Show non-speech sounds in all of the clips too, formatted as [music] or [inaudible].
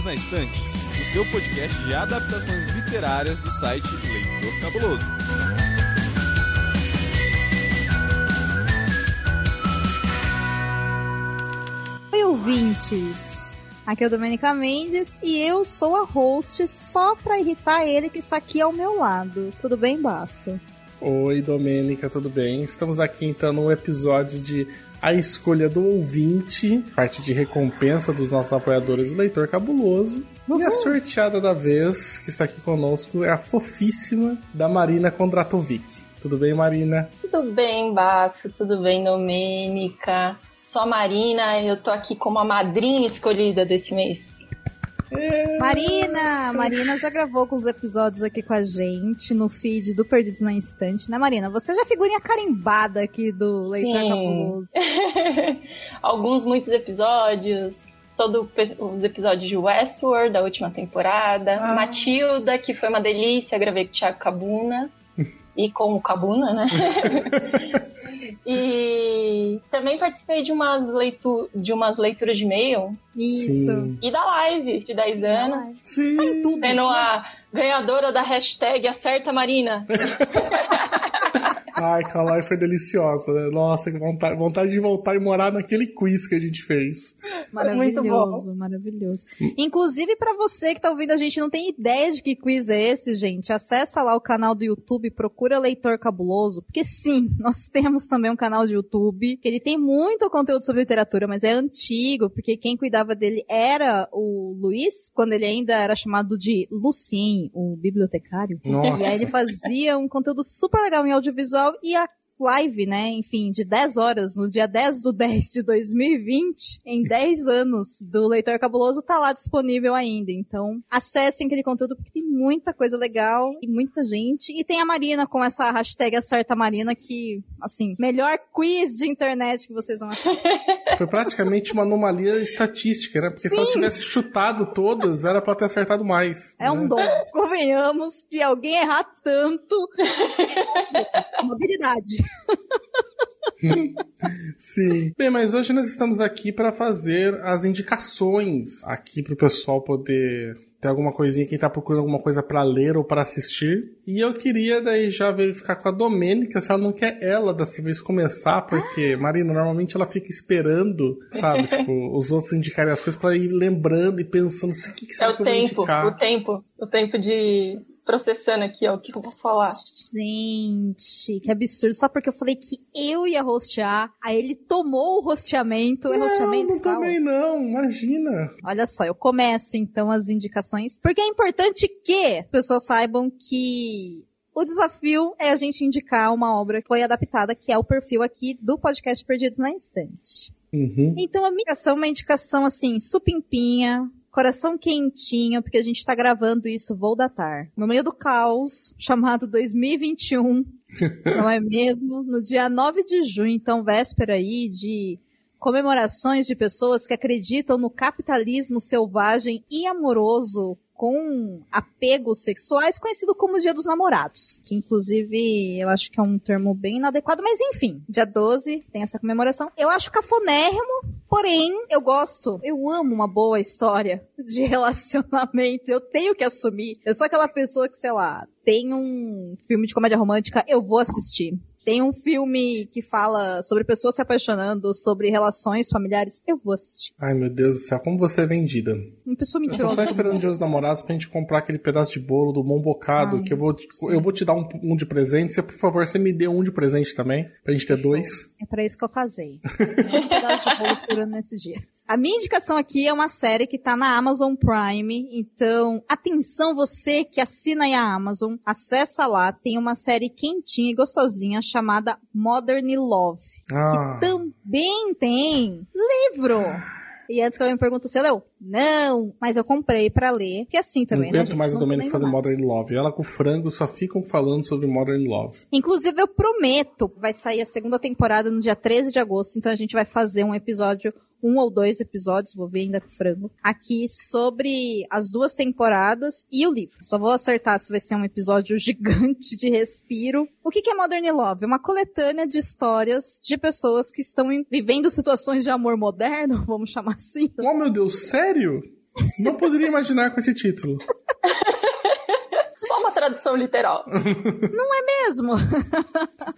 Perdidos na Estante, o seu podcast de adaptações literárias do site Leitor Cabuloso. Oi, ouvintes! Aqui é o Domenica Mendes e eu sou a host só pra irritar ele que está aqui ao meu lado. Tudo bem, Baço? Oi, Domênica, tudo bem? Estamos aqui então no episódio de A Escolha do Ouvinte, parte de recompensa dos nossos apoiadores, o Leitor Cabuloso. Uhum. E a sorteada da vez que está aqui conosco é a fofíssima da Marina Kondratovic. Tudo bem, Marina? Tudo bem, Basso, tudo bem, Domênica. Sou a Marina, eu tô aqui como a madrinha escolhida desse mês. É. Marina! Marina já gravou com os episódios aqui com a gente no feed do Perdidos na Instante, né, Marina? Você já é figurinha carimbada aqui do Leitor Cabuloso. [laughs] Alguns, muitos episódios. Todos os episódios de Westworld, da última temporada. Ah. Matilda, que foi uma delícia, gravei com o Thiago Cabuna. [laughs] e com o Cabuna, né? [laughs] E também participei de umas, leitu de umas leituras de e-mail. Isso. Sim. E da live de 10 anos. Sim. Tem tudo. Sendo a ganhadora da hashtag Acerta Marina. [laughs] Ai, a live foi deliciosa, né? Nossa, que vontade, vontade de voltar e morar naquele quiz que a gente fez. [laughs] Maravilhoso, maravilhoso. Inclusive, para você que tá ouvindo a gente não tem ideia de que quiz é esse, gente, acessa lá o canal do YouTube, procura Leitor Cabuloso, porque sim, [laughs] nós temos também um canal de YouTube, que ele tem muito conteúdo sobre literatura, mas é antigo, porque quem cuidava dele era o Luiz, quando ele ainda era chamado de Lucien, o bibliotecário. Nossa. E aí ele fazia um conteúdo super legal em audiovisual e a live, né, enfim, de 10 horas, no dia 10 do 10 de 2020, em 10 anos do Leitor Cabuloso, tá lá disponível ainda. Então, acessem aquele conteúdo porque tem muita coisa legal e muita gente. E tem a Marina com essa hashtag Acerta Marina que, assim, melhor quiz de internet que vocês vão achar. [laughs] Foi praticamente uma anomalia estatística, né? Porque Sim. se ela tivesse chutado todas, era pra ter acertado mais. É né? um dom. Convenhamos que alguém errar tanto é [laughs] uma habilidade. Sim. Bem, mas hoje nós estamos aqui para fazer as indicações aqui para o pessoal poder ter alguma coisinha, quem tá procurando alguma coisa para ler ou para assistir. E eu queria daí já verificar com a Domênica se ela não quer ela dessa vez começar, porque, Marina, normalmente ela fica esperando, sabe, [laughs] tipo, os outros indicarem as coisas para ir lembrando e pensando, o que, que você É o tempo, o tempo, o tempo de processando aqui, ó, o que, que eu posso falar. Gente, que absurdo. Só porque eu falei que eu ia rostear, aí ele tomou o rosteamento. Não, é rosteamento? Não, também não, imagina. Olha só, eu começo então as indicações, porque é importante que pessoas saibam que o desafio é a gente indicar uma obra que foi adaptada, que é o perfil aqui do podcast Perdidos na Instante. Uhum. Então a minha indicação é uma indicação assim, supimpinha, coração quentinho, porque a gente tá gravando isso, vou datar. No meio do caos, chamado 2021, [laughs] não é mesmo? No dia 9 de junho, então véspera aí de comemorações de pessoas que acreditam no capitalismo selvagem e amoroso com apegos sexuais, conhecido como Dia dos Namorados, que inclusive eu acho que é um termo bem inadequado, mas enfim, dia 12 tem essa comemoração. Eu acho cafonérrimo, porém eu gosto, eu amo uma boa história de [laughs] relacionamento, eu tenho que assumir. Eu sou aquela pessoa que, sei lá, tem um filme de comédia romântica, eu vou assistir. Tem um filme que fala sobre pessoas se apaixonando, sobre relações familiares. Eu vou assistir. Ai, meu Deus do céu, como você é vendida. Uma pessoa mentirosa. Eu tô só esperando dias namorados pra gente comprar aquele pedaço de bolo do Mão Bocado, Ai, que eu vou, eu vou te dar um, um, de presente. Você, por favor, você me dê um de presente também, pra gente ter dois. É pra isso que eu casei. [laughs] um pedaço de bolo furando nesse dia. A minha indicação aqui é uma série que tá na Amazon Prime, então atenção você que assina aí a Amazon, acessa lá, tem uma série quentinha e gostosinha chamada Modern Love, ah. que também tem livro. E antes que alguém me pergunta, você leu? Não, mas eu comprei para ler, que assim também, não né? Não mais o Domênico falando Modern Love. Ela com o frango só ficam falando sobre Modern Love. Inclusive, eu prometo, vai sair a segunda temporada no dia 13 de agosto, então a gente vai fazer um episódio um ou dois episódios, vou ver ainda com frango, aqui sobre as duas temporadas e o livro. Só vou acertar se vai ser um episódio [laughs] gigante de respiro. O que, que é Modern Love? Uma coletânea de histórias de pessoas que estão vivendo situações de amor moderno, [laughs] vamos chamar assim. Oh, meu Deus, sério? Não poderia imaginar com esse título. [laughs] Só uma tradução literal. Não é mesmo?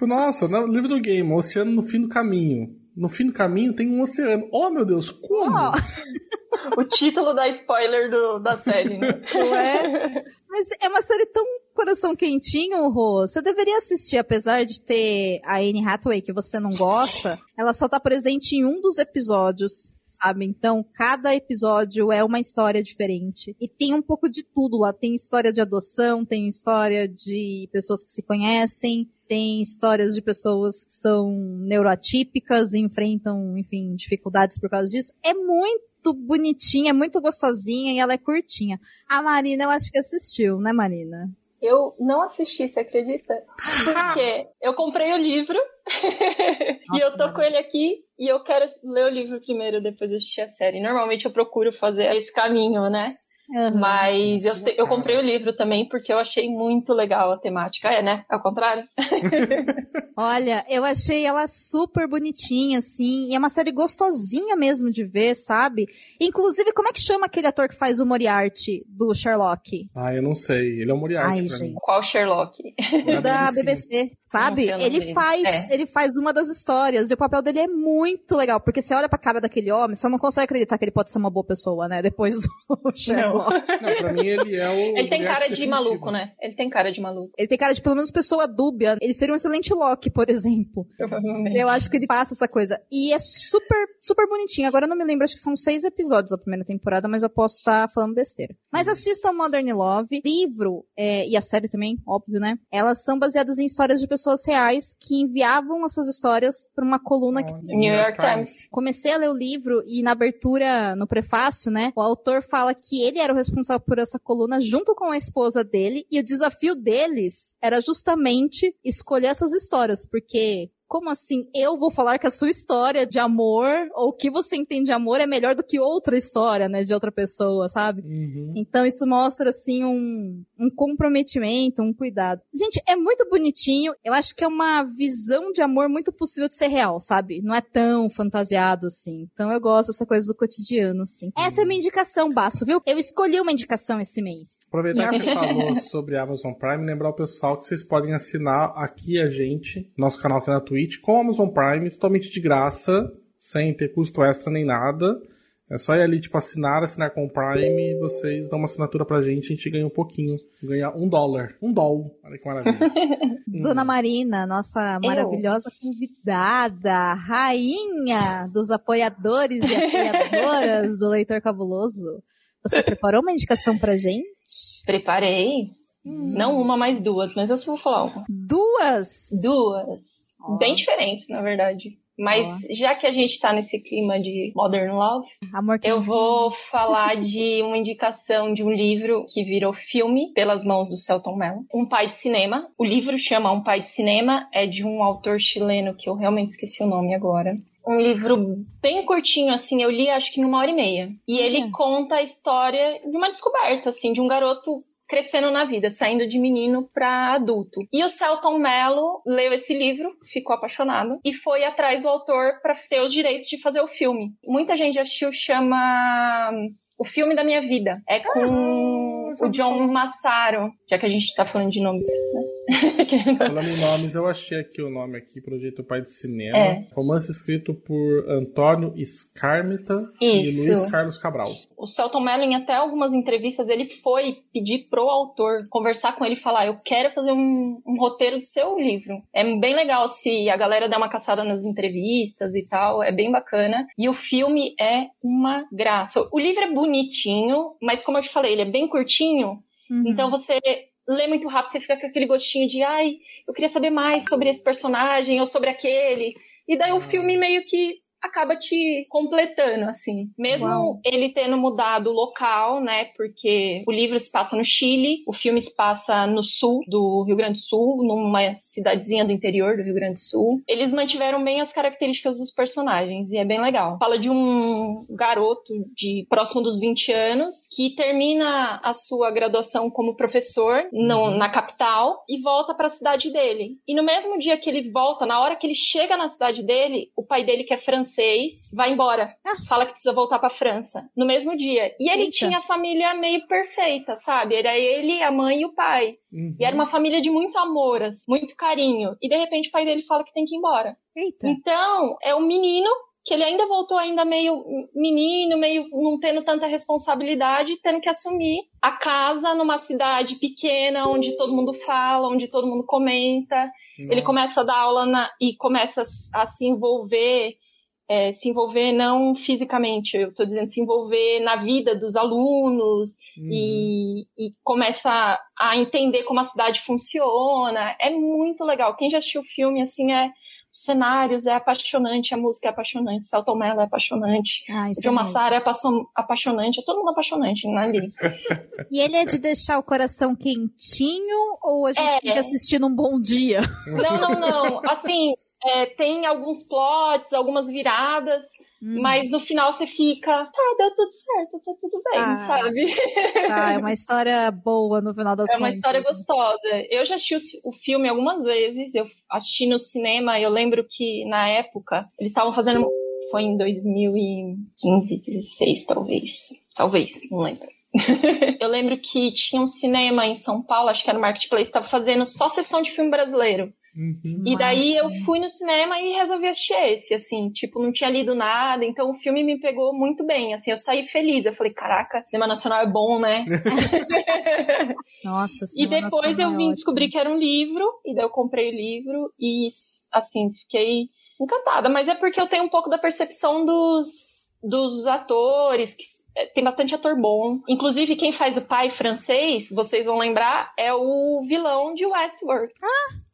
Nossa, no livro do game, Oceano no Fim do Caminho. No fim do caminho tem um oceano. Oh, meu Deus, como? Oh. [laughs] o título da spoiler do, da série, né? [laughs] Não é? Mas é uma série tão coração quentinho, Rô. Você deveria assistir, apesar de ter a Anne Hathaway, que você não gosta. Ela só tá presente em um dos episódios sabe? Então, cada episódio é uma história diferente. E tem um pouco de tudo lá. Tem história de adoção, tem história de pessoas que se conhecem, tem histórias de pessoas que são neuroatípicas e enfrentam, enfim, dificuldades por causa disso. É muito bonitinha, é muito gostosinha e ela é curtinha. A Marina, eu acho que assistiu, né, Marina? Eu não assisti, você acredita? [laughs] Porque eu comprei o livro [laughs] e eu tô com ele aqui e eu quero ler o livro primeiro, depois assistir a série. Normalmente eu procuro fazer esse caminho, né? Uhum. Mas eu, eu comprei o livro também porque eu achei muito legal a temática. É, né? Ao contrário. [laughs] Olha, eu achei ela super bonitinha, assim. E é uma série gostosinha mesmo de ver, sabe? Inclusive, como é que chama aquele ator que faz o Moriarty do Sherlock? Ah, eu não sei. Ele é o Moriarty Ai, pra gente. mim. Qual Sherlock? Da BBC. Sabe? Ele faz, é. ele faz uma das histórias e o papel dele é muito legal, porque você olha pra cara daquele homem, você não consegue acreditar que ele pode ser uma boa pessoa, né? Depois do [laughs] Sherlock. Não. Não, pra mim ele é o. Ele tem cara de maluco, né? Ele tem cara de maluco. Ele tem cara de pelo menos pessoa dúbia. Ele seria um excelente Loki, por exemplo. Provavelmente. Eu acho que ele passa essa coisa. E é super, super bonitinho. Agora eu não me lembro, acho que são seis episódios a primeira temporada, mas eu posso estar falando besteira. Mas uhum. assista Modern Love. Livro, é, e a série também, óbvio, né? Elas são baseadas em histórias de pessoas reais que enviavam as suas histórias para uma coluna que... New York Times. Comecei a ler o livro e na abertura, no prefácio, né, o autor fala que ele era o responsável por essa coluna junto com a esposa dele e o desafio deles era justamente escolher essas histórias, porque como assim eu vou falar que a sua história de amor, ou o que você entende de amor, é melhor do que outra história, né, de outra pessoa, sabe? Uhum. Então isso mostra, assim, um, um comprometimento, um cuidado. Gente, é muito bonitinho. Eu acho que é uma visão de amor muito possível de ser real, sabe? Não é tão fantasiado assim. Então eu gosto dessa coisa do cotidiano, assim. Essa é a minha indicação, Baço, viu? Eu escolhi uma indicação esse mês. Aproveitar que você falou sobre Amazon Prime, lembrar o pessoal que vocês podem assinar aqui a gente, nosso canal aqui na Twitch, Twitch com Amazon Prime, totalmente de graça, sem ter custo extra nem nada. É só ir ali, tipo, assinar, assinar com o Prime, vocês dão uma assinatura pra gente, a gente ganha um pouquinho. Ganha um dólar. Um dólar. Olha que maravilha. [laughs] Dona Marina, nossa maravilhosa Eu. convidada, rainha dos apoiadores e apoiadoras do Leitor Cabuloso. Você preparou uma indicação pra gente? Preparei. Hum. Não uma, mas duas, mas eu só vou falar uma. Duas? Duas. Bem diferentes, na verdade. Mas já que a gente tá nesse clima de Modern Love, eu vou falar de uma indicação de um livro que virou filme pelas mãos do Celton Mello. Um Pai de Cinema. O livro chama Um Pai de Cinema, é de um autor chileno que eu realmente esqueci o nome agora um livro bem curtinho, assim, eu li acho que numa hora e meia. E ele conta a história de uma descoberta, assim, de um garoto crescendo na vida, saindo de menino para adulto. E o Celton Mello leu esse livro, ficou apaixonado e foi atrás do autor para ter os direitos de fazer o filme. Muita gente assistiu, chama O Filme da Minha Vida. É com o John Massaro, já que a gente tá falando de nomes. Né? [laughs] falando em nomes, eu achei aqui o nome aqui, Projeto Pai de Cinema. É. Romance escrito por Antônio Escarmita e Luiz Carlos Cabral. O Celton Mello, em até algumas entrevistas, ele foi pedir pro autor conversar com ele e falar: Eu quero fazer um, um roteiro do seu livro. É bem legal se a galera der uma caçada nas entrevistas e tal, é bem bacana. E o filme é uma graça. O livro é bonitinho, mas como eu te falei, ele é bem curtinho. Uhum. Então você lê muito rápido, você fica com aquele gostinho de, ai, eu queria saber mais sobre esse personagem ou sobre aquele. E daí o ah. filme meio que acaba te completando, assim. Mesmo Uau. ele tendo mudado o local, né? Porque o livro se passa no Chile, o filme se passa no sul do Rio Grande do Sul, numa cidadezinha do interior do Rio Grande do Sul. Eles mantiveram bem as características dos personagens e é bem legal. Fala de um garoto de próximo dos 20 anos que termina a sua graduação como professor no, uhum. na capital e volta para a cidade dele. E no mesmo dia que ele volta, na hora que ele chega na cidade dele, o pai dele que é francês francês, vai embora. Ah. Fala que precisa voltar pra França. No mesmo dia. E ele Eita. tinha a família meio perfeita, sabe? Era ele, a mãe e o pai. Uhum. E era uma família de muito amor, assim, muito carinho. E de repente o pai dele fala que tem que ir embora. Eita. Então, é um menino que ele ainda voltou ainda meio menino, meio não tendo tanta responsabilidade, tendo que assumir a casa numa cidade pequena, onde todo mundo fala, onde todo mundo comenta. Ele Nossa. começa a dar aula na- e começa a se envolver, é, se envolver não fisicamente, eu tô dizendo se envolver na vida dos alunos Uhum. e, e começa a entender como a cidade funciona. É muito legal. Quem já assistiu o filme, assim, é os cenários é apaixonante, a música é apaixonante, o Celton Mello é apaixonante, Ah, o mesmo. Massara é apaixon- apaixonante, é todo mundo apaixonante né, ali. E ele é de deixar o coração quentinho ou a gente É. tem que assistir num bom dia? Não, não, não. [laughs] Assim, é, tem alguns plots, algumas viradas, Hum. mas no final você fica, tá, deu tudo certo, tá tudo bem, Ah. sabe? Tá, é uma história boa no final das É uma contas. história gostosa. Eu já assisti o filme algumas vezes, eu assisti no cinema, eu lembro que na época eles estavam fazendo. Foi em 2015, 16, talvez. Talvez, não lembro. [laughs] eu lembro que tinha um cinema em São Paulo, acho que era no Marketplace, estava fazendo só sessão de filme brasileiro. Uhum. E daí eu fui no cinema e resolvi assistir esse, assim, tipo, não tinha lido nada, então o filme me pegou muito bem, assim, eu saí feliz, eu falei, caraca, cinema nacional é bom, né? [laughs] Nossa, E depois eu é vim ótimo. descobrir que era um livro, e daí eu comprei o livro, e assim, fiquei encantada. Mas é porque eu tenho um pouco da percepção dos, dos atores, que é, tem bastante ator bom. Inclusive, quem faz o pai francês, vocês vão lembrar, é o vilão de Westworld.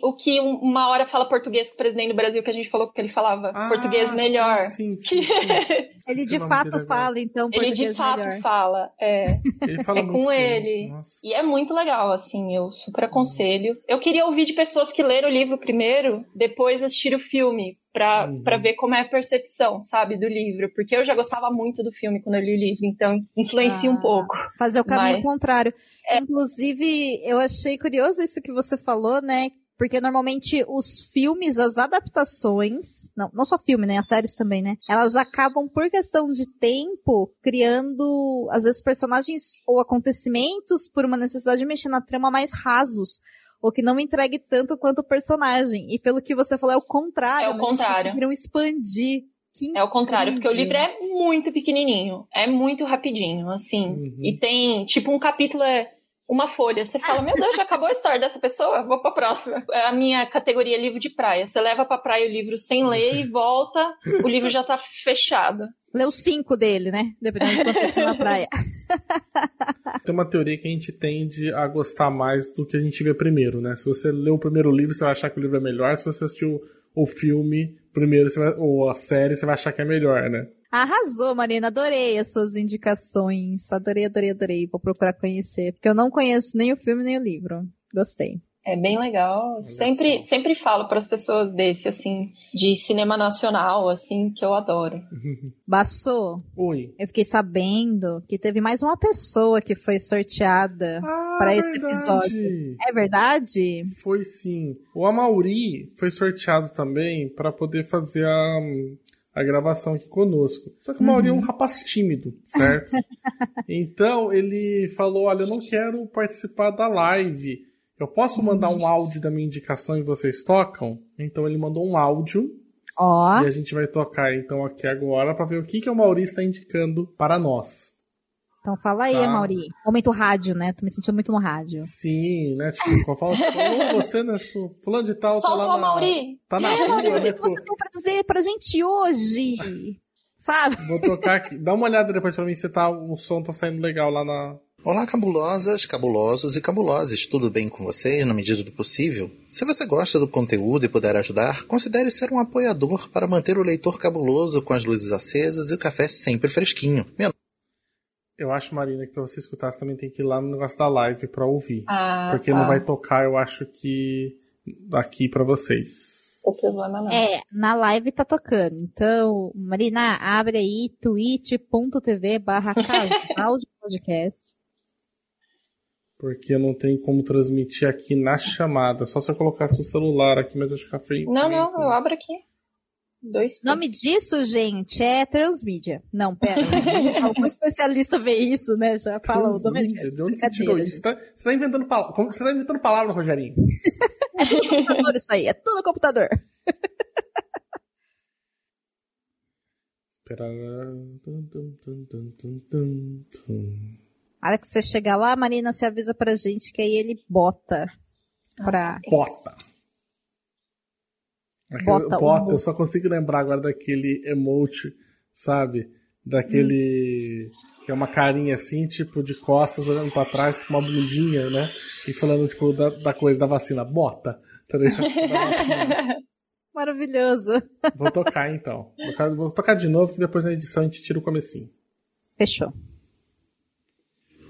O que um- uma hora fala português com o presidente do Brasil, que a gente falou que ele falava Ah, português melhor. Sim, sim, sim, [laughs] sim. Ele de fato agora. fala, então, Ele português de fato melhor. fala, é. Ele fala É com ele. Nossa. E é muito legal, assim, eu super aconselho. Eu queria ouvir de pessoas que leram o livro primeiro, depois assistir o filme, pra, Uhum. pra ver como é a percepção, sabe, do livro. Porque eu já gostava muito do filme quando eu li o livro, então influencia Ah. um pouco. Fazer o caminho Mas- contrário. Inclusive, eu achei curioso isso que você falou, né? Porque normalmente os filmes, as adaptações, não, não só filme, né? As séries também, né? Elas acabam, por questão de tempo, criando, às vezes, personagens ou acontecimentos por uma necessidade de mexer na trama mais rasos. Ou que não entregue tanto quanto o personagem. E pelo que você falou, é o contrário. É o né? Eles contrário. conseguiram expandir. Que É o contrário, porque o livro é muito pequenininho, é muito rapidinho, assim. Uhum. E tem, tipo, um capítulo é uma folha. Você fala, meu Deus, já acabou a história dessa pessoa? Vou pra próxima. É a minha categoria livro de praia. Você leva pra praia o livro sem ler e volta, o livro já tá fechado. Leu cinco dele, né? Dependendo de quanto tempo na praia. [laughs] Tem uma teoria que a gente tende a gostar mais do que a gente vê primeiro, né? Se você lê o primeiro livro, você vai achar que o livro é melhor. Se você assistiu o filme primeiro, você vai- ou a série, você vai achar que é melhor, né? Arrasou, Marina. Adorei as suas indicações. Adorei, adorei, adorei. Vou procurar conhecer. Porque eu não conheço nem o filme nem o livro. Gostei. É bem legal. Sempre, sempre falo para as pessoas desse, assim, de cinema nacional, assim, que eu adoro. [laughs] Bassou, Oi. eu fiquei sabendo que teve mais uma pessoa que foi sorteada. Ah, Pra esse verdade. episódio. É verdade? Foi sim. O Amauri foi sorteado também para poder fazer a, a gravação aqui conosco. Só que o Amauri é um rapaz tímido, certo? [laughs] então ele falou: Olha, eu não quero participar da live. Eu posso mandar um áudio da minha indicação e vocês tocam? Então ele mandou um áudio Ó, e a gente vai tocar então aqui agora para ver o que, que o Mauri está indicando para nós. Então fala aí, Tá. Mauri. Aumenta o rádio, né? Tô me sentindo muito no rádio. Sim, né? Tipo, falo, falou você, né? Tipo, fulano de tal, tá Solta lá o na, Mauri! tá na É, Mauri, o né? que que você Pô, tem pra dizer pra gente hoje? Sabe? Vou tocar aqui. Dá uma olhada depois pra mim se tá, o som tá saindo legal lá na. Olá, cabulosas, cabulosos e cabuloses, tudo bem com vocês na medida do possível? Se você gosta do conteúdo e puder ajudar, considere ser um apoiador para manter o leitor cabuloso com as luzes acesas e o café sempre fresquinho. Meu Eu acho, Marina, que pra você escutar, você também tem que ir lá no negócio da live pra ouvir. Ah, porque tá. não vai tocar, eu acho que aqui pra vocês. O problema não. É, na live tá tocando. Então, Marina, abre aí twitch.tv barra [laughs] casal de podcast. Porque não tem como transmitir aqui na chamada. Só se eu colocasse o celular aqui, mas acho que fica feio. Não, não, eu abro aqui. Dois. O nome disso, gente, é transmídia. Não, pera. Algum [laughs] especialista vê isso, né? Já fala o nome. Transmídia? De onde você tirou isso? Você tá, você tá inventando palavras. Você tá inventando palavras, Rogerinho. [laughs] É tudo computador isso aí, é tudo computador. A hora que você chegar lá, Marina, você avisa pra gente que aí ele bota pra... Bota. Aquele, Bota bota, o- eu só consigo lembrar agora daquele emote, sabe? Daquele. Que é uma carinha assim, tipo, de costas, olhando pra trás, com uma bundinha, né? E falando, tipo, da, da coisa da vacina. Bota. Tá ligado? [laughs] Maravilhoso. Vou tocar então. Vou tocar, vou tocar de novo, que depois na edição a gente tira o comecinho. Fechou.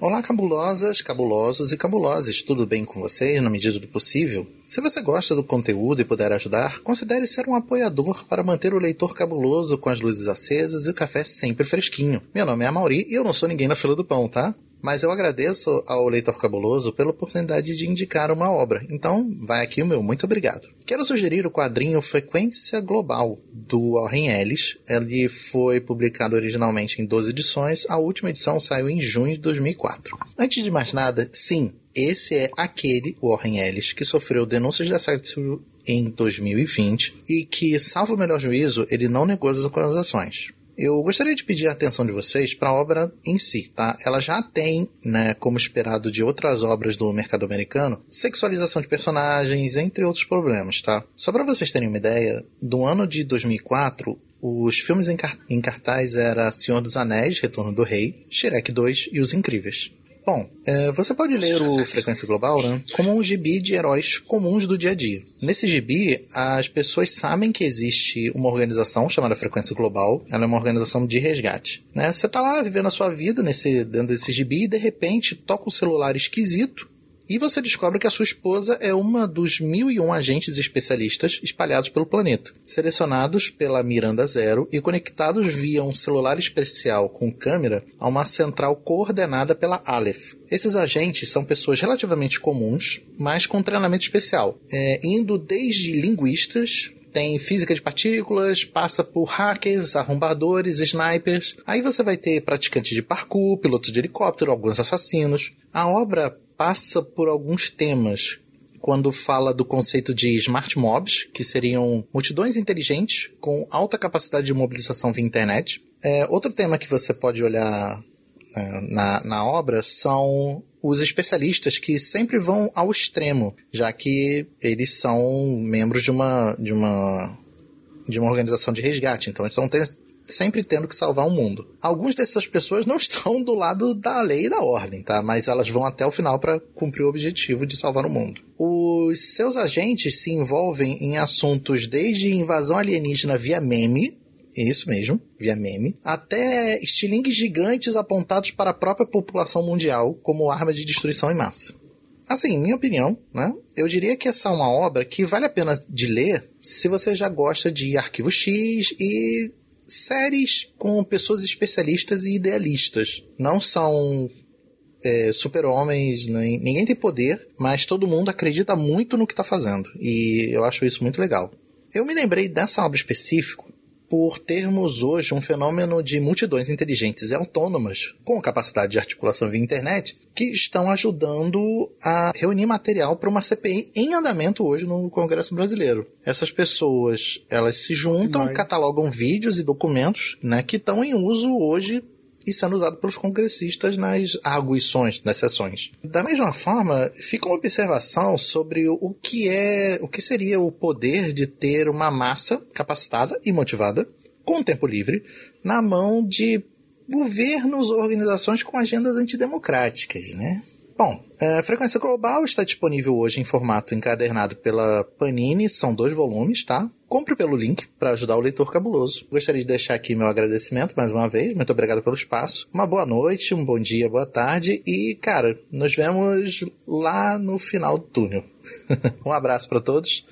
Olá, cabulosas, cabulosos e cabulosas, tudo bem com vocês na medida do possível? Se você gosta do conteúdo e puder ajudar, considere ser um apoiador para manter o leitor cabuloso com as luzes acesas e o café sempre fresquinho. Meu nome é Amauri e eu não sou ninguém na fila do pão, tá? Mas eu agradeço ao leitor cabuloso pela oportunidade de indicar uma obra, então vai aqui o meu muito obrigado. Quero sugerir o quadrinho Frequência Global, do Warren Ellis. Ele foi publicado originalmente em 12 edições, a última edição saiu em junho de 2004. Antes de mais nada, sim, esse é aquele Warren Ellis que sofreu denúncias de assédio em 2020 e que, salvo o melhor juízo, ele não negou as acusações. Eu gostaria de pedir a atenção de vocês para a obra em si, tá? Ela já tem, né, como esperado de outras obras do mercado americano, sexualização de personagens, entre outros problemas, tá? Só para vocês terem uma ideia, do ano de 2004, os filmes em, car- em cartaz era Senhor dos Anéis, Retorno do Rei, Shrek 2 e Os Incríveis. Bom, é, você pode ler o Frequência Global né, como um gibi de heróis comuns do dia a dia. Nesse gibi, as pessoas sabem que existe uma organização chamada Frequência Global. Ela é uma organização de resgate. Né? Você está lá vivendo a sua vida nesse, dentro desse gibi e de repente toca um celular esquisito e você descobre que a sua esposa é uma dos mil e um agentes especialistas espalhados pelo planeta, selecionados pela Miranda Zero e conectados via um celular especial com câmera a uma central coordenada pela Aleph. Esses agentes são pessoas relativamente comuns, mas com treinamento especial, é, indo desde linguistas, tem física de partículas, passa por hackers, arrombadores, snipers. Aí você vai ter praticantes de parkour, pilotos de helicóptero, alguns assassinos. A obra passa por alguns temas quando fala do conceito de smart mobs, que seriam multidões inteligentes com alta capacidade de mobilização via internet. É, outro tema que você pode olhar é, na, na obra são os especialistas que sempre vão ao extremo, já que eles são membros de uma, de uma, de uma organização de resgate, então te- sempre tendo que salvar o mundo. Algumas dessas pessoas não [laughs] estão do lado da lei e da ordem, tá? Mas elas vão até o final para cumprir o objetivo de salvar o mundo. Os seus agentes se envolvem em assuntos desde invasão alienígena via meme, isso mesmo, via meme, até estilingues gigantes apontados para a própria população mundial como arma de destruição em massa. Assim, minha opinião, né? Eu diria que essa é uma obra que vale a pena de ler se você já gosta de Arquivo X e séries com pessoas especialistas e idealistas. Não são é, super-homens, ninguém tem poder, mas todo mundo acredita muito no que está fazendo. E eu acho isso muito legal. Eu me lembrei dessa obra específica por termos hoje um fenômeno de multidões inteligentes e autônomas, com capacidade de articulação via internet, que estão ajudando a reunir material para uma CPI em andamento hoje no Congresso Brasileiro. Essas pessoas, elas se juntam, catalogam vídeos e documentos né, que estão em uso hoje e sendo usado pelos congressistas nas arguições, nas sessões. Da mesma forma, fica uma observação sobre o que é, o que seria o poder de ter uma massa capacitada e motivada, com tempo livre, na mão de governos ou organizações com agendas antidemocráticas, né? Bom, a Frequência Global está disponível hoje em formato encadernado pela Panini, são dois volumes, tá? Compre pelo link para ajudar o leitor cabuloso. Gostaria de deixar aqui meu agradecimento mais uma vez, muito obrigado pelo espaço. Uma boa noite, um bom dia, boa tarde e, cara, nos vemos lá no final do túnel. [laughs] um abraço para todos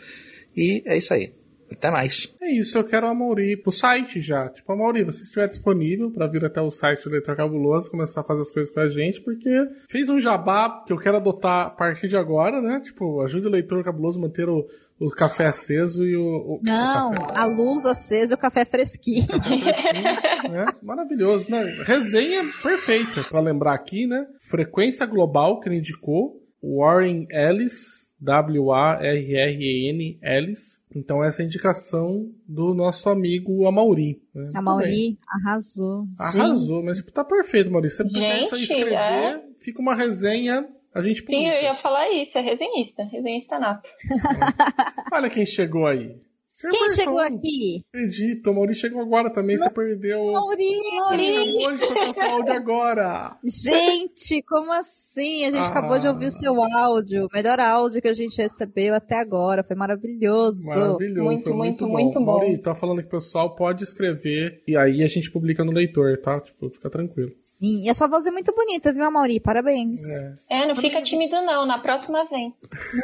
e é isso aí. Até mais. É isso, eu quero a Mauri pro site já. Tipo, a Mauri, você estiver disponível para vir até o site do Leitor Cabuloso, começar a fazer as coisas com a gente, porque fez um jabá que eu quero adotar a partir de agora, né? Tipo, ajude o Leitor Cabuloso a manter o, o café aceso e o. o Não, o a luz acesa e o café fresquinho. [laughs] né? Maravilhoso, né? Resenha perfeita, para lembrar aqui, né? Frequência Global, que ele indicou, Warren Ellis, W-A-R-R-E-N Ellis. Então essa é a indicação do nosso amigo Amauri. Né? A Mauri arrasou. Arrasou, mas tá perfeito, Maurício. Se você Gente, só escrever, é. fica uma resenha, a gente Sim, publica. eu ia falar isso, é resenhista, resenhista nato. [laughs] Olha quem chegou aí. Senhor Quem chegou aqui? Acredito, o Mauri chegou agora também, você perdeu. Mauri! Acabou de tocar seu áudio agora. Gente, como assim? A gente Ah. acabou de ouvir o seu áudio. O melhor áudio que a gente recebeu até agora. Foi maravilhoso. Maravilhoso, Muito, foi muito, muito, bom. muito bom. Mauri, tá falando que o pessoal pode escrever e aí a gente publica no leitor, tá? Tipo, fica tranquilo. Sim, e a sua voz é muito bonita, viu, Mauri? Parabéns. É. É, não fica tímido não, na próxima vem.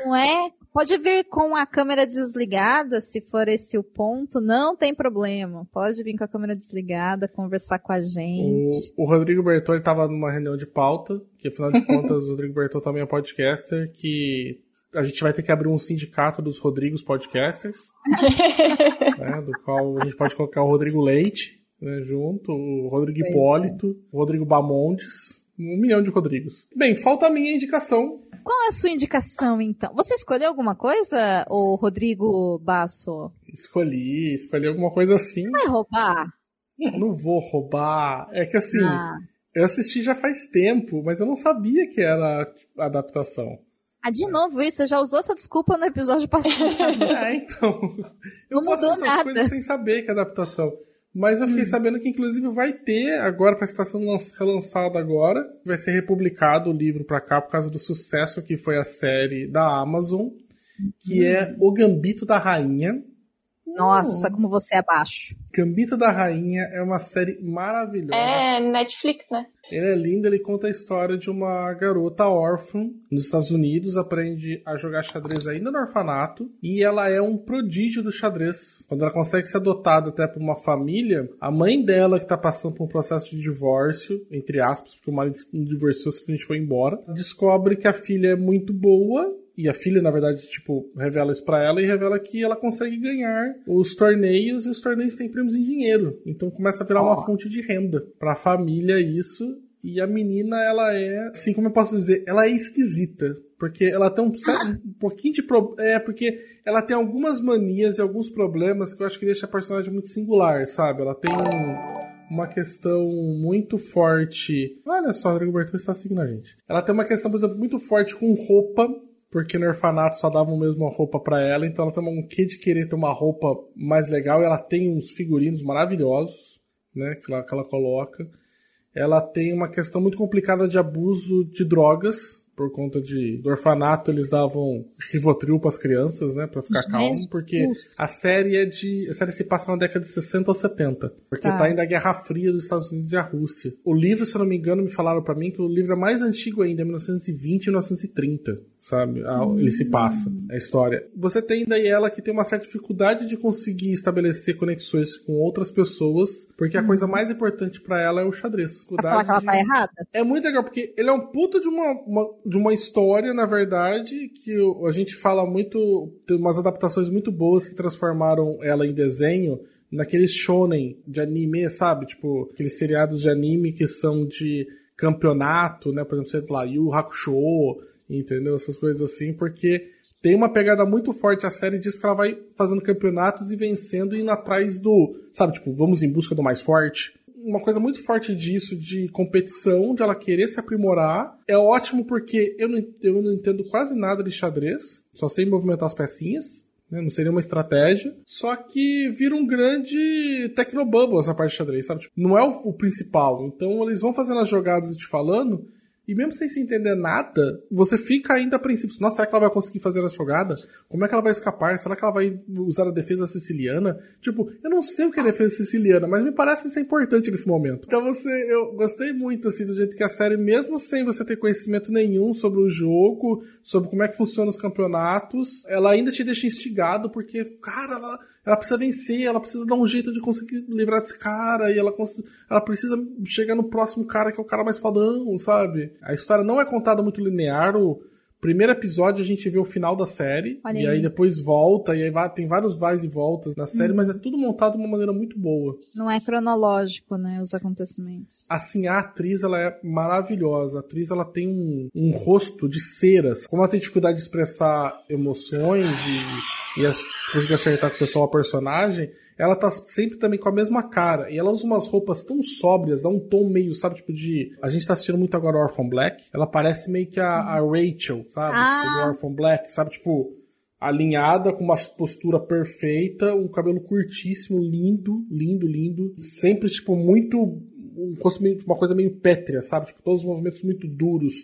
Não é? Pode vir com a câmera desligada, se for esse o ponto, não tem problema. Pode vir com a câmera desligada, conversar com a gente. O, o Rodrigo Bertol estava numa reunião de pauta, que afinal de [laughs] contas o Rodrigo Bertol também é podcaster, que a gente vai ter que abrir um sindicato dos Rodrigos Podcasters, [laughs] né, do qual a gente pode colocar o Rodrigo Leite né, junto, o Rodrigo Pois é. Hipólito, o Rodrigo Bamondes, um milhão de Rodrigos. Bem, falta a minha indicação. Qual é a sua indicação, então? Você escolheu alguma coisa, ô Rodrigo Basso? Escolhi, escolhi alguma coisa assim. Vai roubar? Não vou roubar. É que assim, Ah. eu assisti já faz tempo, mas eu não sabia que era adaptação. Ah, de novo isso? Você já usou essa desculpa no episódio passado. [laughs] É, então. Eu Não posso mudou as nada. coisas sem saber que é adaptação. Mas eu fiquei sabendo que, inclusive, vai ter, agora, para estar sendo lan- relançado agora, vai ser republicado o livro pra cá por causa do sucesso que foi a série da Amazon, que é O Gambito da Rainha. Nossa, como você é baixo. Gambito da Rainha é uma série maravilhosa. É Netflix, né? Ele é lindo, ele conta a história de uma garota órfã nos Estados Unidos, aprende a jogar xadrez ainda no orfanato, e ela é um prodígio do xadrez. Quando ela consegue ser adotada até por uma família, a mãe dela, que tá passando por um processo de divórcio, entre aspas, porque o marido divorciou, simplesmente foi embora, descobre que a filha é muito boa, e a filha, na verdade, tipo, revela isso pra ela e revela que ela consegue ganhar os torneios e os torneios têm prêmios em dinheiro. Então começa a virar uma fonte de renda pra família isso. E a menina, ela é, assim como eu posso dizer, ela é esquisita. Porque ela tem um, certo- um pouquinho de pro... É, porque ela tem algumas manias e alguns problemas que eu acho que deixa a personagem muito singular, sabe? Ela tem uma questão muito forte. Olha só, o Rodrigo Bertão está seguindo a gente. Ela tem uma questão, por exemplo, muito forte com roupa, porque no orfanato só davam mesmo a roupa pra ela, então ela tem um quê de querer ter uma roupa mais legal, e ela tem uns figurinos maravilhosos, né, que ela, que ela coloca. Ela tem uma questão muito complicada de abuso de drogas, por conta de do orfanato eles davam Rivotril para as crianças, né, para ficar calmo, porque a série é de a série se passa na década de 60 ou 70, porque Tá. tá ainda a Guerra Fria dos Estados Unidos e a Rússia. O livro, se eu não me engano, me falaram para mim que o livro é mais antigo ainda, é 1920 e 1930, sabe? Ele se passa a história. Você tem daí ela que tem uma certa dificuldade de conseguir estabelecer conexões com outras pessoas, porque a coisa mais importante para ela é o xadrez. Pra falar que ela tá errada? É muito legal, porque ele é um puta de uma, uma- de uma história, na verdade, que a gente fala muito. Tem umas adaptações muito boas que transformaram ela em desenho naqueles shonen de anime, sabe? Tipo, aqueles seriados de anime que são de campeonato, né? Por exemplo, sei lá, Yu Hakusho, entendeu? Essas coisas assim, porque tem uma pegada muito forte a série diz que ela vai fazendo campeonatos e vencendo e indo atrás do, sabe, tipo, vamos em busca do mais forte. Uma coisa muito forte disso, de competição, de ela querer se aprimorar, é ótimo porque eu não, eu não entendo quase nada de xadrez, só sei movimentar as pecinhas, né, não seria uma estratégia, só que vira um grande tecnobubble essa parte de xadrez, sabe? Tipo, não é o, o principal, então eles vão fazendo as jogadas e te falando, e mesmo sem se entender nada, você fica ainda apreensivo. Nossa, será que ela vai conseguir fazer essa jogada? Como é que ela vai escapar? Será que ela vai usar a defesa siciliana? Tipo, eu não sei o que é defesa siciliana, mas me parece é importante nesse momento. Então você, eu gostei muito assim do jeito que a série, mesmo sem você ter conhecimento nenhum sobre o jogo, sobre como é que funcionam os campeonatos, ela ainda te deixa instigado porque, cara, ela ela precisa vencer, ela precisa dar um jeito de conseguir livrar desse cara, e ela, ela precisa chegar no próximo cara que é o cara mais fodão, sabe? A história não é contada muito linear, o primeiro episódio a gente vê o final da série, Olha e aí. aí depois volta, e aí vai, tem vários vais e voltas na série, Hum. mas é tudo montado de uma maneira muito boa. Não é cronológico, né, os acontecimentos. Assim, a atriz, ela é maravilhosa. A atriz, ela tem um, um rosto de ceras. Como ela tem dificuldade de expressar emoções e, e as, conseguir acertar com o pessoal a personagem, ela tá sempre também com a mesma cara. E ela usa umas roupas tão sóbrias, dá um tom meio, sabe, tipo de... A gente tá assistindo muito agora Orphan Black. Ela parece meio que a, a Rachel, sabe? Ah. Tipo, do Orphan Black, sabe? Tipo, alinhada, com uma postura perfeita, um cabelo curtíssimo, lindo, lindo, lindo. Sempre, tipo, muito. Um uma coisa meio pétrea, sabe? Tipo, todos os movimentos muito duros,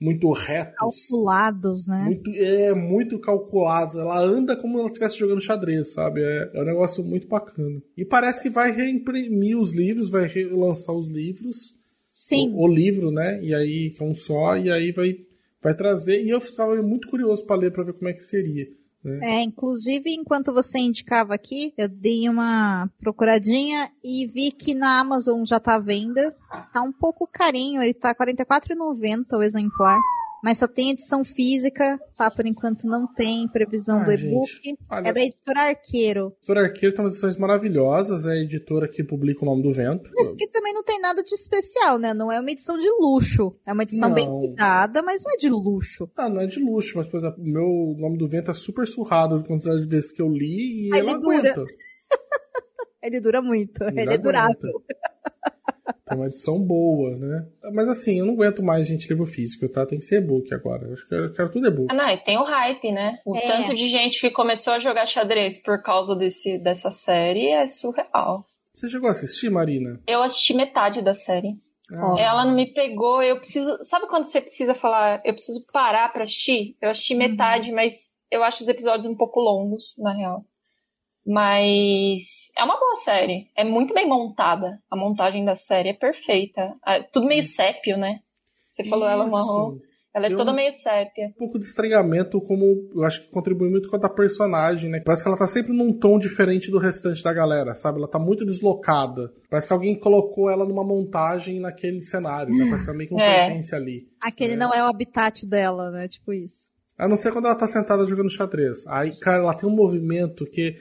muito retos. Calculados, né? Muito, é, muito calculado. Ela anda como se ela estivesse jogando xadrez, sabe? É, é um negócio muito bacana. E parece que vai reimprimir os livros, vai relançar os livros. Sim. O, o livro, né? E aí, que é um só, e aí vai, vai trazer. E eu estava muito curioso para ler, para ver como é que seria. Né? É, inclusive, enquanto você indicava aqui, eu dei uma procuradinha e vi que na Amazon já tá à venda. Tá um pouco carinho, ele tá R$ 44,90 o exemplar. Mas só tem edição física, tá? Por enquanto não tem previsão Ah, do e-book. olha- É da editora Arqueiro. Editora Arqueiro tem umas edições maravilhosas, é a editora que publica o nome do vento. Mas que também não tem nada de especial, né? Não é uma edição de luxo. É uma edição bem Não. cuidada, mas não é de luxo. Ah, não é de luxo, mas, por exemplo, o meu nome do vento é super surrado de quantidade de vezes que eu li e Ah, ele ele dura. aguenta. [laughs] Ele dura muito. Ele, Ele é durável. Tem uma edição boa, né? Mas assim, eu não aguento mais gente livro físico, tá? Tem que ser e-book agora. Eu acho que eu quero tudo e-book. Ah, não, e tem o hype, né? O É. tanto de gente que começou a jogar xadrez por causa desse, dessa série é surreal. Você chegou a assistir, Marina? Eu assisti metade da série. Ah. Ela não me pegou, eu preciso. Sabe quando você precisa falar, eu preciso parar pra assistir? Eu assisti Uhum. metade, mas eu acho os episódios um pouco longos, na real. Mas é uma boa série. É muito bem montada. A montagem da série é perfeita. É tudo meio sépio, né? Você falou ela Isso. marrom. Ela é Eu- toda meio sépia. um pouco de estranhamento, como eu acho que contribui muito com a da personagem, né? Parece que ela tá sempre num tom diferente do restante da galera, sabe? Ela tá muito deslocada. Parece que alguém colocou ela numa montagem naquele cenário, né? Parece que ela meio que não É. pertence ali. Aquele É. não é o habitat dela, né? Tipo isso. A não ser quando ela tá sentada jogando xadrez. Aí, cara, ela tem um movimento que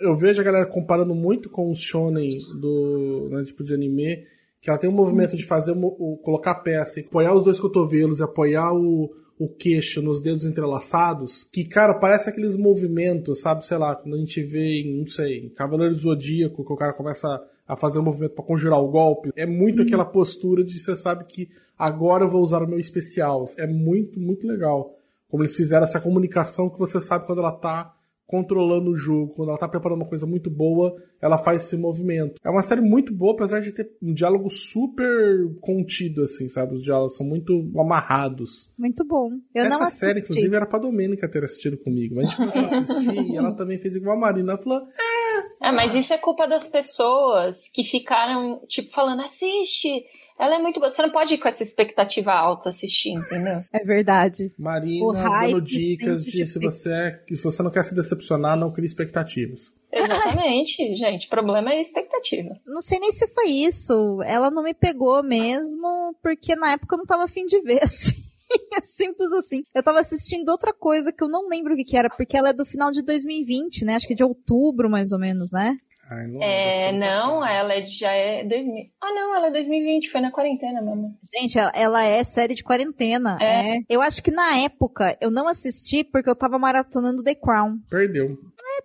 eu vejo a galera comparando muito com os shonen do, né, tipo de anime, que ela tem um movimento de fazer o, colocar a peça e apoiar os dois cotovelos e apoiar o, o queixo nos dedos entrelaçados, que, cara, parece aqueles movimentos, sabe, sei lá, quando a gente vê em, não sei, em Cavaleiro do Zodíaco, que o cara começa a fazer um movimento pra conjurar o golpe. É muito aquela postura de você sabe que agora eu vou usar o meu especial. É muito, muito legal como eles fizeram essa comunicação que você sabe quando ela tá controlando o jogo, quando ela tá preparando uma coisa muito boa, ela faz esse movimento. É uma série muito boa, apesar de ter um diálogo super contido, assim, sabe? Os diálogos são muito amarrados. Muito bom. Eu Essa não assisti. série, inclusive, era pra Domênica ter assistido comigo. Mas a gente começou a assistir e ela também fez igual a Marina. Ela falou, É, mas isso é culpa das pessoas que ficaram, tipo, falando, assiste, ela é muito boa. Você não pode ir com essa expectativa alta assistir, entendeu? É verdade. Marina dando dicas de se você, é- se você não quer se decepcionar, não crie expectativas. Exatamente, [laughs] gente. O problema é a expectativa. Não sei nem se foi isso. Ela não me pegou mesmo, porque na época eu não tava afim de ver, [laughs] assim. É simples assim. Eu tava assistindo outra coisa que eu não lembro o que, que era, porque ela é do final de 2020, né? Acho que de outubro, mais ou menos, né? Ai, não É, não, ela é- já é 2000. Ah, não, ela é 2020, foi na quarentena mesmo. Gente, ela, ela é série de quarentena. É. É. Eu acho que na época eu não assisti porque eu tava maratonando The Crown. Perdeu.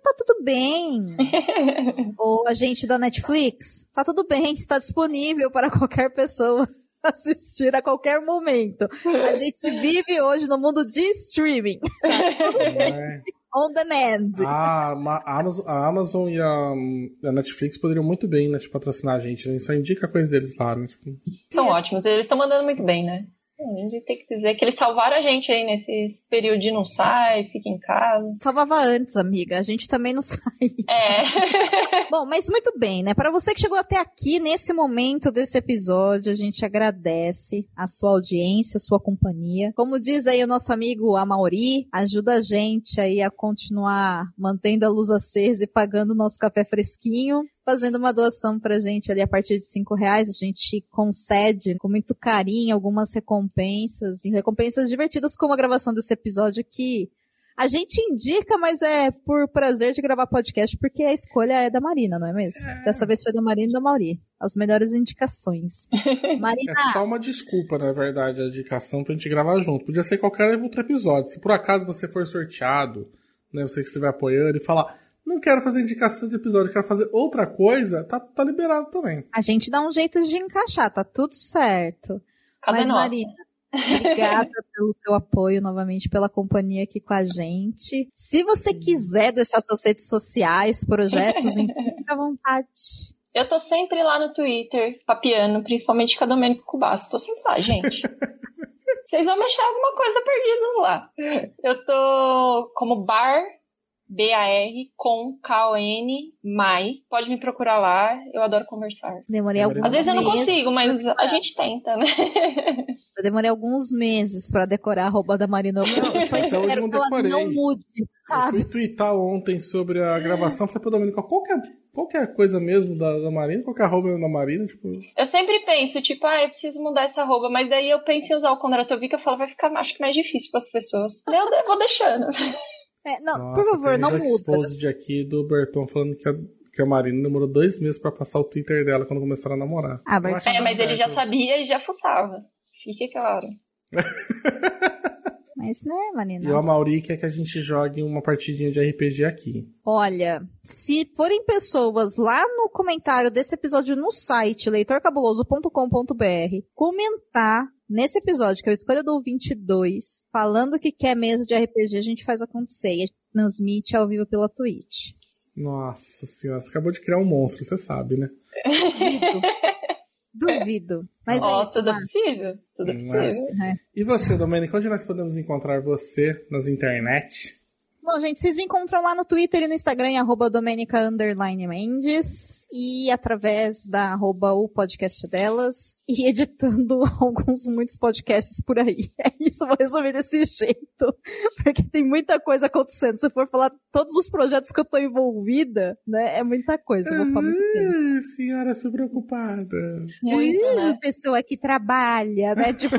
Tá tudo bem. [laughs] o agente da Netflix, tá tudo bem, está disponível para qualquer pessoa [laughs] assistir a qualquer momento. A gente [laughs] vive hoje no mundo de streaming, É. on demand. A, a Amazon, a Amazon e a, a Netflix poderiam muito bem, né, tipo, patrocinar a gente. A gente só indica coisa deles lá, né? Tipo, São ótimos, eles estão mandando muito bem, né? A gente tem que dizer que eles salvaram a gente aí nesse período de não sai, fica em casa. Salvava antes, amiga. A gente também não [laughs] sai. É. [laughs] Bom, mas muito bem, né? Para você que chegou até aqui nesse momento desse episódio, a gente agradece a sua audiência, a sua companhia. Como diz aí o nosso amigo Amauri, ajuda a gente aí a continuar mantendo a luz acesa e pagando o nosso café fresquinho fazendo uma doação pra gente ali a partir de cinco reais. A gente concede com muito carinho algumas recompensas, e recompensas divertidas como a gravação desse episódio que a gente indica, mas é por prazer de gravar podcast, porque a escolha é da Marina, não é mesmo? É. Dessa vez foi da Marina e da Mauri. As melhores indicações. [laughs] Marina. É só uma desculpa, na verdade, a indicação pra gente gravar junto. Podia ser qualquer outro episódio. Se por acaso você for sorteado, né, você que estiver apoiando e falar, não quero fazer indicação de episódio, quero fazer outra coisa, tá, tá liberado também. A gente dá um jeito de encaixar, tá tudo certo. Cadê Mas, nossa? Marina, Obrigada [laughs] pelo seu apoio novamente, pela companhia aqui com a gente. Se você quiser deixar suas redes sociais, projetos, enfim, [laughs] fica à vontade. Eu tô sempre lá no Twitter, papiando, principalmente com a Domênico Cubasso. Tô sempre lá, gente. [laughs] Vocês vão me achar alguma coisa perdida lá. Eu tô como bar B-A-R com K-O-N Mai. Pode me procurar lá, eu adoro conversar. Demorei alguns Às vezes eu não consigo, mas a gente tenta, né? [laughs] Eu demorei alguns meses pra decorar a roupa da Marina. Eu só espero que ela não mude, sabe? Eu fui twittar ontem sobre a gravação, falei pra Dominica, qual que é, qual que a coisa mesmo da, da Marina? Qual que a roupa da Marina? Tipo... Eu sempre penso, tipo, ah, eu preciso mudar essa roupa, mas daí eu penso em usar o Kondratovic, eu falo, vai ficar, acho que mais difícil para as pessoas. Eu, eu vou deixando. [laughs] É, não, Nossa, por favor, não muda. de aqui do Berton falando que a, que a Marina demorou dois meses para passar o Twitter dela quando começaram a namorar. Ah, mas... É, mas ele já sabia e já fuçava. Fique claro. [laughs] Mas, né, Marina? E o Amauri quer que a gente jogue uma partidinha de RPG aqui. Olha, se forem pessoas lá no comentário desse episódio no site leitorcabuloso.com.br comentar nesse episódio, que é o Escolha do 22, falando que quer mesa de RPG, a gente faz acontecer e a gente transmite ao vivo pela Twitch. Nossa senhora, você acabou de criar um monstro, você sabe, né? Duvido. Duvido. Mas oh, é isso, tudo é possível. Tudo é possível. É. E você, Domênico, onde nós podemos encontrar você nas internet? Bom, gente, vocês me encontram lá no Twitter e no Instagram, arroba Domenica Mendes, e através da arroba o podcast delas, e editando [laughs] alguns, muitos podcasts por aí. [laughs] É isso, vou resumir desse jeito, [laughs] porque tem muita coisa acontecendo. Se for falar todos os projetos que eu tô envolvida, né, é muita coisa, vou falar muito tempo. Senhora super ocupada. Muito, né? Pessoa que trabalha, né, tipo...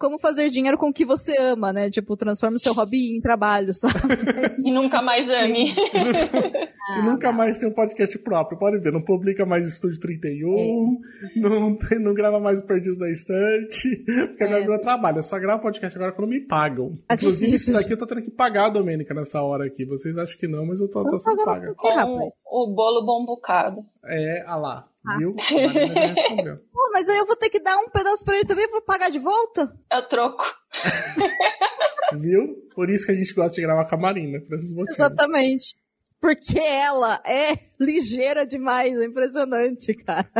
como fazer dinheiro com o que você ama, né? Tipo, transforma o seu hobby em trabalho, sabe? [laughs] e nunca mais ame. [laughs] e nunca mais tem um podcast próprio, pode ver. Não publica mais Estúdio 31, é. não, tem, não grava mais Perdidos da Estante, porque agora é. meu trabalho. Eu só gravo podcast agora quando me pagam. É Inclusive, difícil. isso daqui eu tô tendo que pagar a Domênica nessa hora aqui. Vocês acham que não, mas eu tô, tô sendo paga. Com o bolo bom bocado. É, ah lá. Ah. Viu? [laughs] Pô, mas aí eu vou ter que dar um pedaço pra ele também vou pagar de volta? É o troco. [laughs] Viu? Por isso que a gente gosta de gravar com a Marina, por esses motivos. Exatamente. Porque ela é ligeira demais, é impressionante, cara.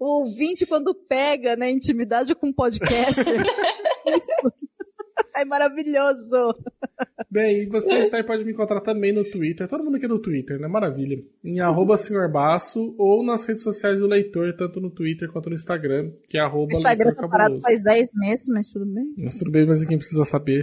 O ouvinte, quando pega, né, intimidade com podcaster, [laughs] é maravilhoso. Bem, você está aí pode me encontrar também no Twitter. Todo mundo aqui no Twitter, né? Maravilha. Em arroba senhorbaço ou nas redes sociais do leitor, tanto no Twitter quanto no Instagram, que é arroba Instagram tá parado faz 10 meses, mas tudo bem. Mas tudo bem, mas quem precisa saber.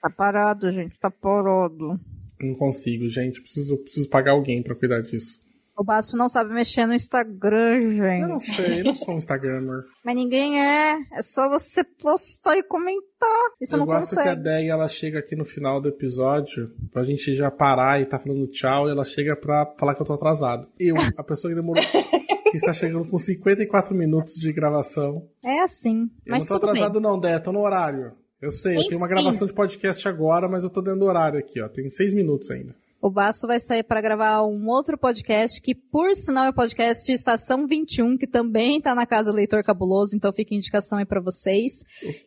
Tá parado, gente, tá parado. Não consigo, gente. Preciso, preciso pagar alguém para cuidar disso. O Basso não sabe mexer no Instagram, gente. Eu não sei, eu não sou um Instagrammer. Mas ninguém é. É só você postar e comentar. Isso eu não gosto consegue. que a Deia ela chega aqui no final do episódio, pra gente já parar e tá falando tchau, e ela chega pra falar que eu tô atrasado. Eu, a pessoa que demorou. que está chegando com 54 minutos de gravação. É assim. Eu mas não tô atrasado, bem. não, Deia, tô no horário. Eu sei, Enfim. eu tenho uma gravação de podcast agora, mas eu tô dentro do horário aqui, ó. Tem seis minutos ainda. O Baço vai sair para gravar um outro podcast, que por sinal é o podcast Estação 21, que também está na casa Leitor Cabuloso, então fica indicação aí para vocês.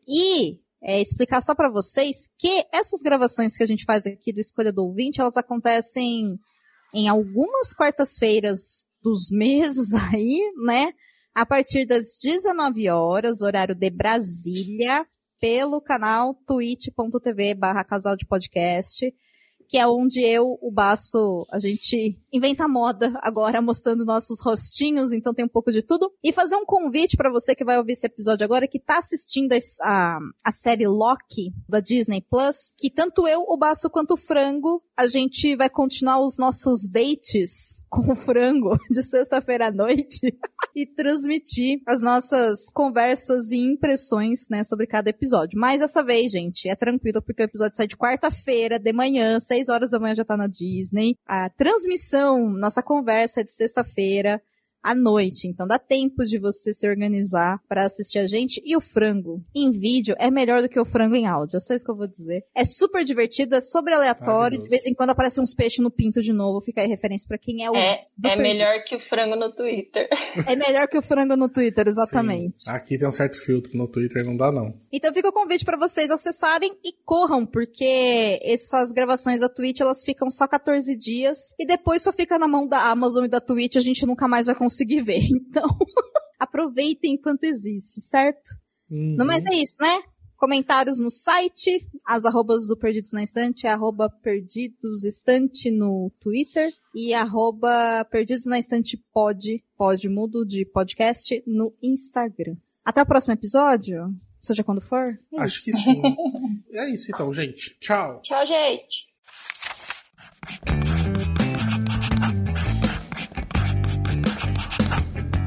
E é, explicar só para vocês que essas gravações que a gente faz aqui do Escolha do Ouvinte, elas acontecem em algumas quartas-feiras dos meses [laughs] aí, né? a partir das 19 horas, horário de Brasília, pelo canal twitch.tv barra casal de podcast que é onde eu, o Baço, a gente inventa moda agora, mostrando nossos rostinhos, então tem um pouco de tudo. E fazer um convite para você que vai ouvir esse episódio agora, que tá assistindo a, a série Loki, da Disney Plus, que tanto eu, o Baço, quanto o Frango, a gente vai continuar os nossos dates com o frango [laughs] de sexta-feira à noite [laughs] e transmitir as nossas conversas e impressões, né, sobre cada episódio. Mas dessa vez, gente, é tranquilo porque o episódio sai de quarta-feira, de manhã, seis horas da manhã já tá na Disney. A transmissão, nossa conversa é de sexta-feira à noite. Então dá tempo de você se organizar para assistir a gente. E o frango em vídeo é melhor do que o frango em áudio. É só isso que eu vou dizer. É super divertido, é sobre aleatório. De vez em quando aparece uns peixes no pinto de novo. Fica aí referência para quem é o. É, é melhor que o frango no Twitter. É melhor que o frango no Twitter, exatamente. Sim. Aqui tem um certo filtro no Twitter, não dá não. Então fica o convite para vocês acessarem e corram, porque essas gravações da Twitch elas ficam só 14 dias e depois só fica na mão da Amazon e da Twitch, a gente nunca mais vai conseguir conseguir ver. [laughs] Então, aproveitem enquanto existe, certo? Uhum. Não, mas é isso, né? Comentários no site, as arrobas do Perdidos na Estante, arroba Perdidos Estante no Twitter e arroba Perdidos na Estante pod, pod mudo de podcast no Instagram. Até o próximo episódio, seja quando for. É Acho isso. que sim. [laughs] é isso então, gente. Tchau. Tchau, gente.